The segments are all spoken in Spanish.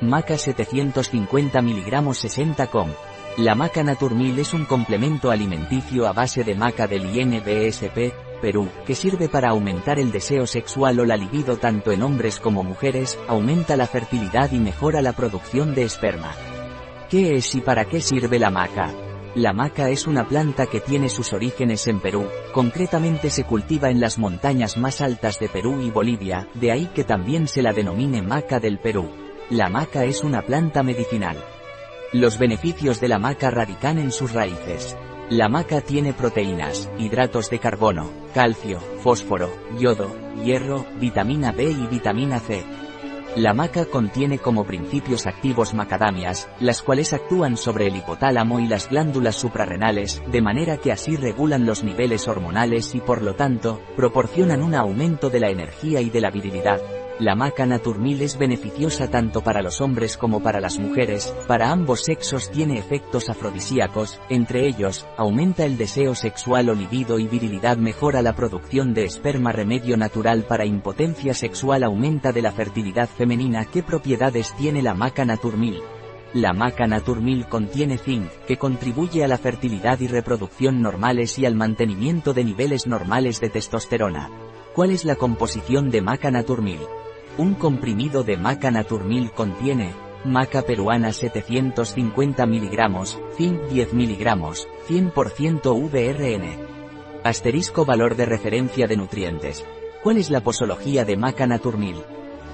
Maca 750 mg 60 com. La maca Naturmil es un complemento alimenticio a base de maca del INBSP, Perú, que sirve para aumentar el deseo sexual o la libido tanto en hombres como mujeres, aumenta la fertilidad y mejora la producción de esperma. ¿Qué es y para qué sirve la maca? La maca es una planta que tiene sus orígenes en Perú, concretamente se cultiva en las montañas más altas de Perú y Bolivia, de ahí que también se la denomine maca del Perú. La maca es una planta medicinal. Los beneficios de la maca radican en sus raíces. La maca tiene proteínas, hidratos de carbono, calcio, fósforo, yodo, hierro, vitamina B y vitamina C. La maca contiene como principios activos macadamias, las cuales actúan sobre el hipotálamo y las glándulas suprarrenales, de manera que así regulan los niveles hormonales y por lo tanto, proporcionan un aumento de la energía y de la virilidad. La maca naturmil es beneficiosa tanto para los hombres como para las mujeres, para ambos sexos tiene efectos afrodisíacos, entre ellos, aumenta el deseo sexual o libido y virilidad mejora la producción de esperma remedio natural para impotencia sexual aumenta de la fertilidad femenina ¿Qué propiedades tiene la maca naturmil? La maca naturmil contiene zinc, que contribuye a la fertilidad y reproducción normales y al mantenimiento de niveles normales de testosterona. ¿Cuál es la composición de maca naturmil? Un comprimido de maca naturmil contiene maca peruana 750 mg, zinc 10 mg, 100% VRN. Asterisco valor de referencia de nutrientes. ¿Cuál es la posología de maca naturmil?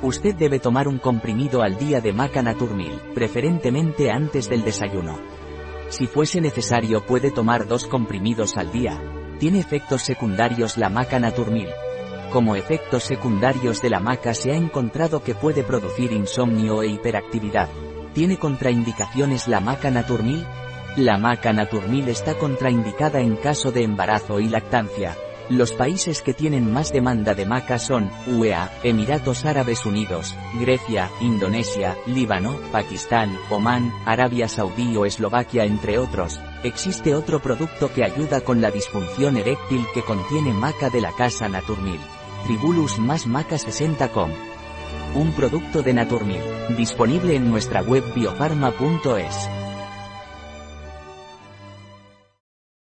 Usted debe tomar un comprimido al día de maca naturmil, preferentemente antes del desayuno. Si fuese necesario puede tomar dos comprimidos al día. Tiene efectos secundarios la maca naturmil. Como efectos secundarios de la maca se ha encontrado que puede producir insomnio e hiperactividad. ¿Tiene contraindicaciones la maca naturmil? La maca naturmil está contraindicada en caso de embarazo y lactancia. Los países que tienen más demanda de maca son UEA, Emiratos Árabes Unidos, Grecia, Indonesia, Líbano, Pakistán, Omán, Arabia Saudí o Eslovaquia entre otros. Existe otro producto que ayuda con la disfunción eréctil que contiene maca de la casa Naturmil. Tribulus más maca 60com. Un producto de Naturmil, disponible en nuestra web biofarma.es.